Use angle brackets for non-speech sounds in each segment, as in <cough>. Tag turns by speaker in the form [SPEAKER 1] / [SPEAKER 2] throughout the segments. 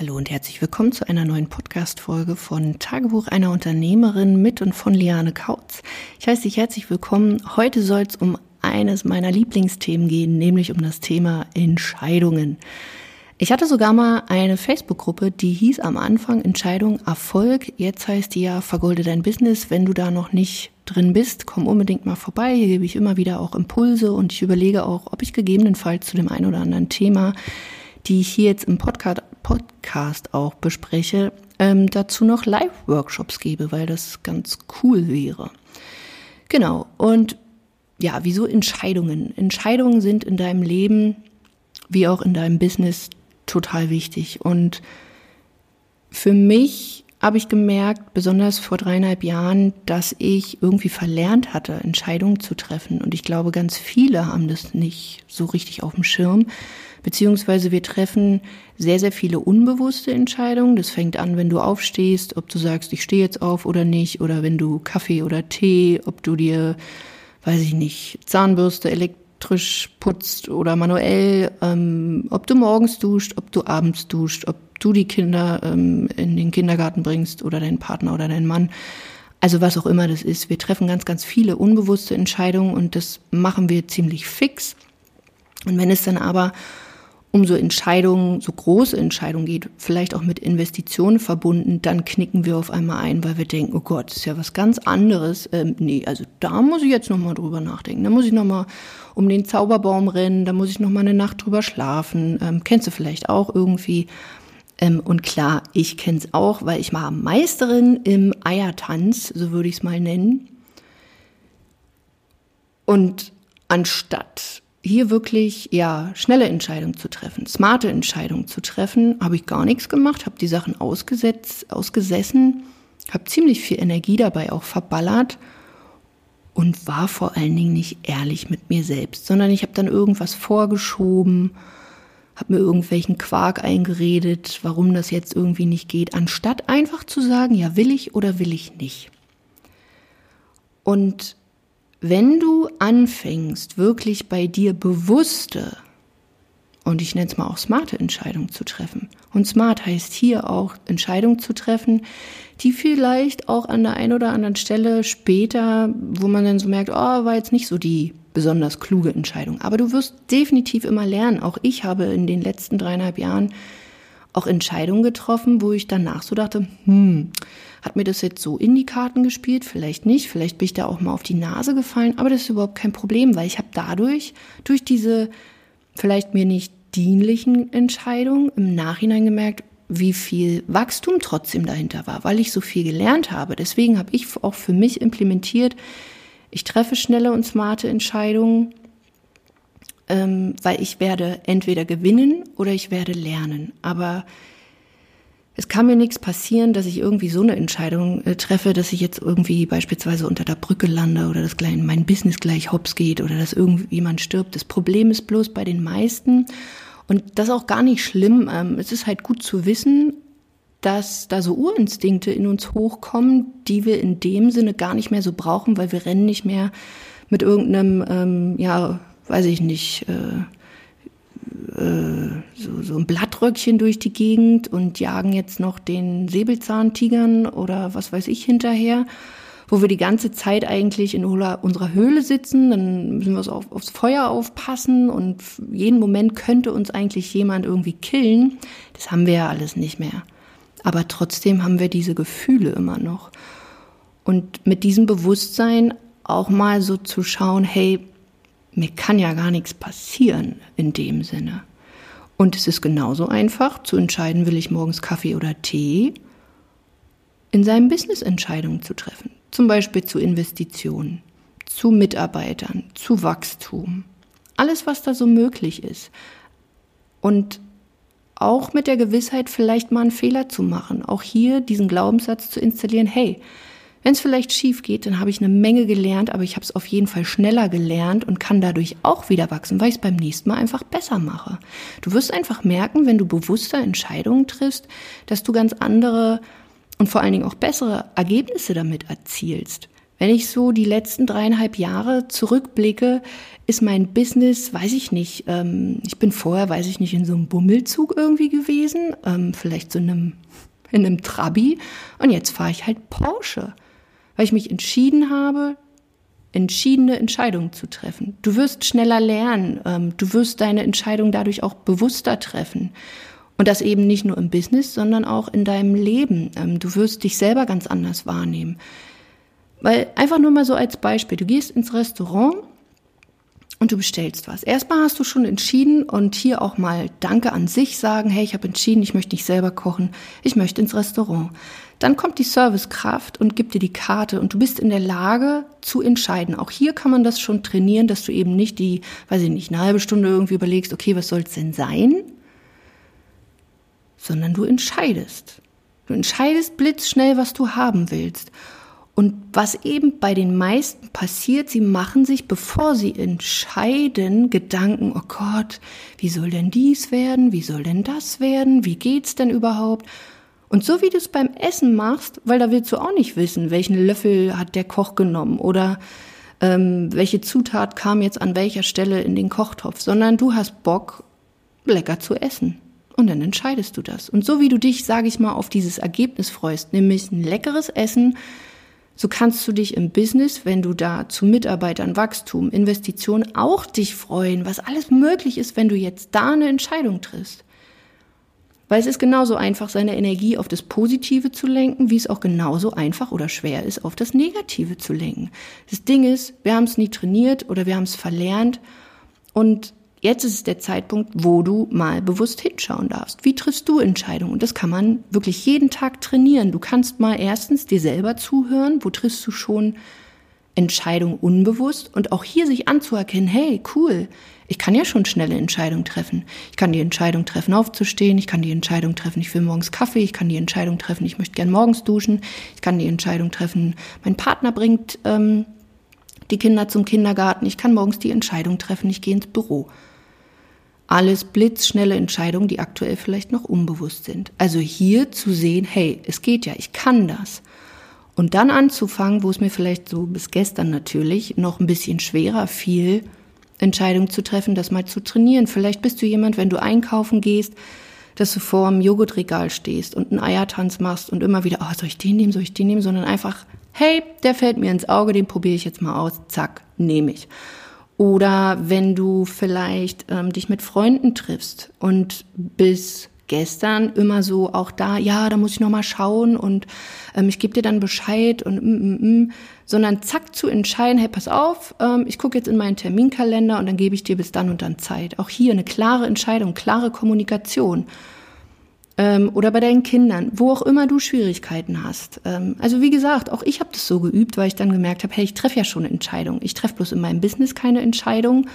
[SPEAKER 1] Hallo und herzlich willkommen zu einer neuen Podcast-Folge von Tagebuch einer Unternehmerin mit und von Liane Kautz. Ich heiße dich herzlich willkommen. Heute soll es um eines meiner Lieblingsthemen gehen, nämlich um das Thema Entscheidungen. Ich hatte sogar mal eine Facebook-Gruppe, die hieß am Anfang Entscheidung Erfolg. Jetzt heißt die ja Vergolde dein Business. Wenn du da noch nicht drin bist, komm unbedingt mal vorbei. Hier gebe ich immer wieder auch Impulse und ich überlege auch, ob ich gegebenenfalls zu dem einen oder anderen Thema die ich hier jetzt im Podcast, Podcast auch bespreche, ähm, dazu noch Live-Workshops gebe, weil das ganz cool wäre. Genau. Und ja, wieso Entscheidungen? Entscheidungen sind in deinem Leben wie auch in deinem Business total wichtig. Und für mich habe ich gemerkt, besonders vor dreieinhalb Jahren, dass ich irgendwie verlernt hatte, Entscheidungen zu treffen. Und ich glaube, ganz viele haben das nicht so richtig auf dem Schirm. Beziehungsweise wir treffen sehr, sehr viele unbewusste Entscheidungen. Das fängt an, wenn du aufstehst, ob du sagst, ich stehe jetzt auf oder nicht, oder wenn du Kaffee oder Tee, ob du dir, weiß ich nicht, Zahnbürste elektrisch putzt oder manuell, ähm, ob du morgens duscht, ob du abends duscht, ob du die Kinder ähm, in den Kindergarten bringst oder deinen Partner oder deinen Mann. Also was auch immer das ist. Wir treffen ganz, ganz viele unbewusste Entscheidungen und das machen wir ziemlich fix. Und wenn es dann aber um so Entscheidungen, so große Entscheidungen geht, vielleicht auch mit Investitionen verbunden, dann knicken wir auf einmal ein, weil wir denken, oh Gott, das ist ja was ganz anderes. Ähm, nee, also da muss ich jetzt nochmal drüber nachdenken. Da muss ich nochmal um den Zauberbaum rennen, da muss ich nochmal eine Nacht drüber schlafen. Ähm, kennst du vielleicht auch irgendwie. Ähm, und klar, ich kenn's auch, weil ich war Meisterin im Eiertanz, so würde ich es mal nennen. Und anstatt hier wirklich ja schnelle Entscheidungen zu treffen, smarte Entscheidungen zu treffen, habe ich gar nichts gemacht, habe die Sachen ausgesetzt, ausgesessen, habe ziemlich viel Energie dabei auch verballert und war vor allen Dingen nicht ehrlich mit mir selbst, sondern ich habe dann irgendwas vorgeschoben, habe mir irgendwelchen Quark eingeredet, warum das jetzt irgendwie nicht geht, anstatt einfach zu sagen, ja will ich oder will ich nicht. Und wenn du anfängst, wirklich bei dir bewusste, und ich nenne es mal auch smarte Entscheidungen zu treffen. Und smart heißt hier auch Entscheidungen zu treffen, die vielleicht auch an der einen oder anderen Stelle später, wo man dann so merkt, oh, war jetzt nicht so die besonders kluge Entscheidung. Aber du wirst definitiv immer lernen. Auch ich habe in den letzten dreieinhalb Jahren auch Entscheidungen getroffen, wo ich danach so dachte, hm, hat mir das jetzt so in die Karten gespielt? Vielleicht nicht. Vielleicht bin ich da auch mal auf die Nase gefallen. Aber das ist überhaupt kein Problem, weil ich habe dadurch, durch diese vielleicht mir nicht dienlichen Entscheidungen im Nachhinein gemerkt, wie viel Wachstum trotzdem dahinter war, weil ich so viel gelernt habe. Deswegen habe ich auch für mich implementiert, ich treffe schnelle und smarte Entscheidungen, ähm, weil ich werde entweder gewinnen oder ich werde lernen. Aber es kann mir nichts passieren, dass ich irgendwie so eine Entscheidung äh, treffe, dass ich jetzt irgendwie beispielsweise unter der Brücke lande oder dass gleich mein Business gleich hops geht oder dass irgendjemand stirbt. Das Problem ist bloß bei den meisten, und das ist auch gar nicht schlimm, ähm, es ist halt gut zu wissen, dass da so Urinstinkte in uns hochkommen, die wir in dem Sinne gar nicht mehr so brauchen, weil wir rennen nicht mehr mit irgendeinem, ähm, ja, weiß ich nicht, äh, äh, so, so ein Blattröckchen durch die Gegend und jagen jetzt noch den Säbelzahntigern oder was weiß ich hinterher, wo wir die ganze Zeit eigentlich in unserer Höhle sitzen, dann müssen wir auf, aufs Feuer aufpassen und jeden Moment könnte uns eigentlich jemand irgendwie killen. Das haben wir ja alles nicht mehr. Aber trotzdem haben wir diese Gefühle immer noch. Und mit diesem Bewusstsein auch mal so zu schauen, hey, mir kann ja gar nichts passieren in dem Sinne. Und es ist genauso einfach zu entscheiden, will ich morgens Kaffee oder Tee, in seinem Business Entscheidungen zu treffen. Zum Beispiel zu Investitionen, zu Mitarbeitern, zu Wachstum. Alles, was da so möglich ist. Und auch mit der Gewissheit, vielleicht mal einen Fehler zu machen. Auch hier diesen Glaubenssatz zu installieren, hey, wenn es vielleicht schief geht, dann habe ich eine Menge gelernt, aber ich habe es auf jeden Fall schneller gelernt und kann dadurch auch wieder wachsen, weil ich es beim nächsten Mal einfach besser mache. Du wirst einfach merken, wenn du bewusster Entscheidungen triffst, dass du ganz andere und vor allen Dingen auch bessere Ergebnisse damit erzielst. Wenn ich so die letzten dreieinhalb Jahre zurückblicke, ist mein Business, weiß ich nicht, ähm, ich bin vorher, weiß ich nicht, in so einem Bummelzug irgendwie gewesen, ähm, vielleicht so in einem, in einem Trabi und jetzt fahre ich halt Porsche, weil ich mich entschieden habe, entschiedene Entscheidungen zu treffen. Du wirst schneller lernen, ähm, du wirst deine Entscheidung dadurch auch bewusster treffen. Und das eben nicht nur im Business, sondern auch in deinem Leben. Ähm, du wirst dich selber ganz anders wahrnehmen. Weil einfach nur mal so als Beispiel, du gehst ins Restaurant und du bestellst was. Erstmal hast du schon entschieden und hier auch mal Danke an sich sagen, hey, ich habe entschieden, ich möchte nicht selber kochen, ich möchte ins Restaurant. Dann kommt die Servicekraft und gibt dir die Karte und du bist in der Lage zu entscheiden. Auch hier kann man das schon trainieren, dass du eben nicht die, weiß ich nicht, eine halbe Stunde irgendwie überlegst, okay, was soll es denn sein? Sondern du entscheidest. Du entscheidest blitzschnell, was du haben willst. Und was eben bei den meisten passiert, sie machen sich, bevor sie entscheiden, Gedanken, oh Gott, wie soll denn dies werden? Wie soll denn das werden? Wie geht's denn überhaupt? Und so wie du es beim Essen machst, weil da willst du auch nicht wissen, welchen Löffel hat der Koch genommen oder ähm, welche Zutat kam jetzt an welcher Stelle in den Kochtopf, sondern du hast Bock, lecker zu essen. Und dann entscheidest du das. Und so wie du dich, sage ich mal, auf dieses Ergebnis freust, nämlich ein leckeres Essen, so kannst du dich im Business, wenn du da zu Mitarbeitern, Wachstum, Investitionen auch dich freuen, was alles möglich ist, wenn du jetzt da eine Entscheidung triffst. Weil es ist genauso einfach, seine Energie auf das Positive zu lenken, wie es auch genauso einfach oder schwer ist, auf das Negative zu lenken. Das Ding ist, wir haben es nie trainiert oder wir haben es verlernt und Jetzt ist es der Zeitpunkt, wo du mal bewusst hinschauen darfst. Wie triffst du Entscheidungen? Und das kann man wirklich jeden Tag trainieren. Du kannst mal erstens dir selber zuhören. Wo triffst du schon Entscheidungen unbewusst? Und auch hier sich anzuerkennen, hey, cool, ich kann ja schon schnelle Entscheidungen treffen. Ich kann die Entscheidung treffen, aufzustehen. Ich kann die Entscheidung treffen, ich will morgens Kaffee. Ich kann die Entscheidung treffen, ich möchte gern morgens duschen. Ich kann die Entscheidung treffen, mein Partner bringt ähm, die Kinder zum Kindergarten. Ich kann morgens die Entscheidung treffen, ich gehe ins Büro. Alles blitzschnelle Entscheidungen, die aktuell vielleicht noch unbewusst sind. Also hier zu sehen, hey, es geht ja, ich kann das. Und dann anzufangen, wo es mir vielleicht so bis gestern natürlich noch ein bisschen schwerer fiel, Entscheidungen zu treffen, das mal zu trainieren. Vielleicht bist du jemand, wenn du einkaufen gehst, dass du vor dem Joghurtregal stehst und einen Eiertanz machst und immer wieder, oh, soll ich den nehmen, soll ich den nehmen, sondern einfach, hey, der fällt mir ins Auge, den probiere ich jetzt mal aus, zack, nehme ich. Oder wenn du vielleicht ähm, dich mit Freunden triffst und bis gestern immer so auch da, ja, da muss ich noch mal schauen und ähm, ich gebe dir dann Bescheid und mm, mm, mm, sondern zack zu entscheiden, hey, pass auf, ähm, ich gucke jetzt in meinen Terminkalender und dann gebe ich dir bis dann und dann Zeit. Auch hier eine klare Entscheidung, klare Kommunikation ähm, oder bei deinen Kindern, wo auch immer du Schwierigkeiten hast. Ähm, also wie gesagt, auch ich habe das so geübt, weil ich dann gemerkt habe, hey, ich treffe ja schon eine Entscheidung. Ich treffe bloß in meinem Business keine Entscheidung,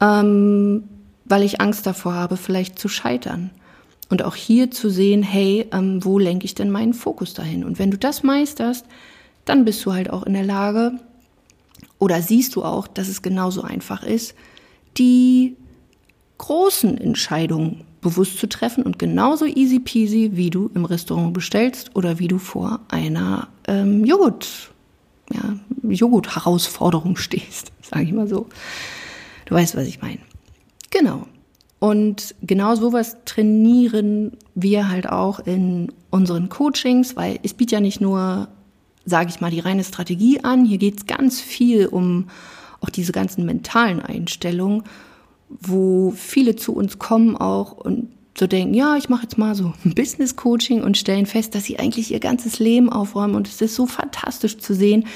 [SPEAKER 1] ähm, weil ich Angst davor habe, vielleicht zu scheitern. Und auch hier zu sehen, hey, ähm, wo lenke ich denn meinen Fokus dahin? Und wenn du das meisterst, dann bist du halt auch in der Lage, oder siehst du auch, dass es genauso einfach ist, die großen Entscheidungen bewusst zu treffen und genauso easy peasy, wie du im Restaurant bestellst oder wie du vor einer ähm, Joghurt, ja, Joghurt-Herausforderung stehst, <laughs> sage ich mal so. Du weißt, was ich meine. Genau. Und genau sowas trainieren wir halt auch in unseren Coachings, weil es bietet ja nicht nur, sage ich mal, die reine Strategie an, hier geht es ganz viel um auch diese ganzen mentalen Einstellungen wo viele zu uns kommen auch und so denken, ja, ich mache jetzt mal so ein Business Coaching und stellen fest, dass sie eigentlich ihr ganzes Leben aufräumen und es ist so fantastisch zu sehen,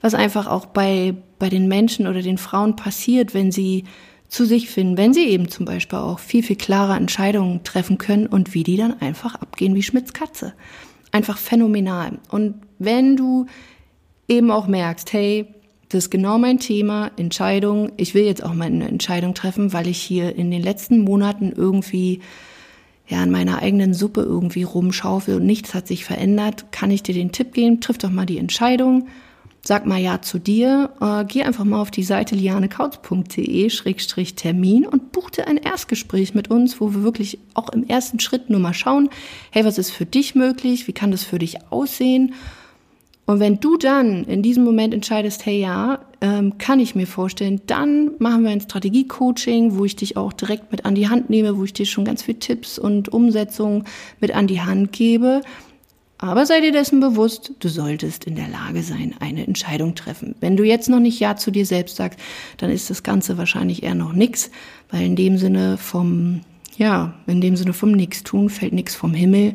[SPEAKER 1] was einfach auch bei bei den Menschen oder den Frauen passiert, wenn sie zu sich finden, wenn sie eben zum Beispiel auch viel viel klarer Entscheidungen treffen können und wie die dann einfach abgehen wie Schmitz Katze, einfach phänomenal. Und wenn du eben auch merkst, hey, das ist genau mein Thema, Entscheidung. Ich will jetzt auch mal eine Entscheidung treffen, weil ich hier in den letzten Monaten irgendwie ja in meiner eigenen Suppe irgendwie rumschaufel und nichts hat sich verändert. Kann ich dir den Tipp geben? Triff doch mal die Entscheidung. Sag mal ja zu dir. Äh, geh einfach mal auf die Seite lianekautz.de-termin und buch dir ein Erstgespräch mit uns, wo wir wirklich auch im ersten Schritt nur mal schauen, hey, was ist für dich möglich? Wie kann das für dich aussehen? Und wenn du dann in diesem Moment entscheidest, hey ja, ähm, kann ich mir vorstellen, dann machen wir ein Strategie-Coaching, wo ich dich auch direkt mit an die Hand nehme, wo ich dir schon ganz viele Tipps und Umsetzungen mit an die Hand gebe. Aber sei dir dessen bewusst, du solltest in der Lage sein, eine Entscheidung treffen. Wenn du jetzt noch nicht Ja zu dir selbst sagst, dann ist das Ganze wahrscheinlich eher noch nix, weil in dem Sinne vom ja, in dem Sinne vom Nichtstun fällt nichts vom Himmel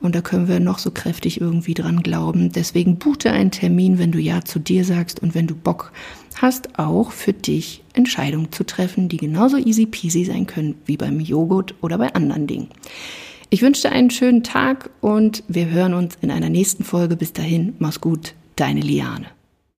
[SPEAKER 1] und da können wir noch so kräftig irgendwie dran glauben. Deswegen buche einen Termin, wenn du Ja zu dir sagst und wenn du Bock hast, auch für dich Entscheidungen zu treffen, die genauso easy peasy sein können wie beim Joghurt oder bei anderen Dingen. Ich wünsche dir einen schönen Tag und wir hören uns in einer nächsten Folge. Bis dahin, mach's gut, deine Liane.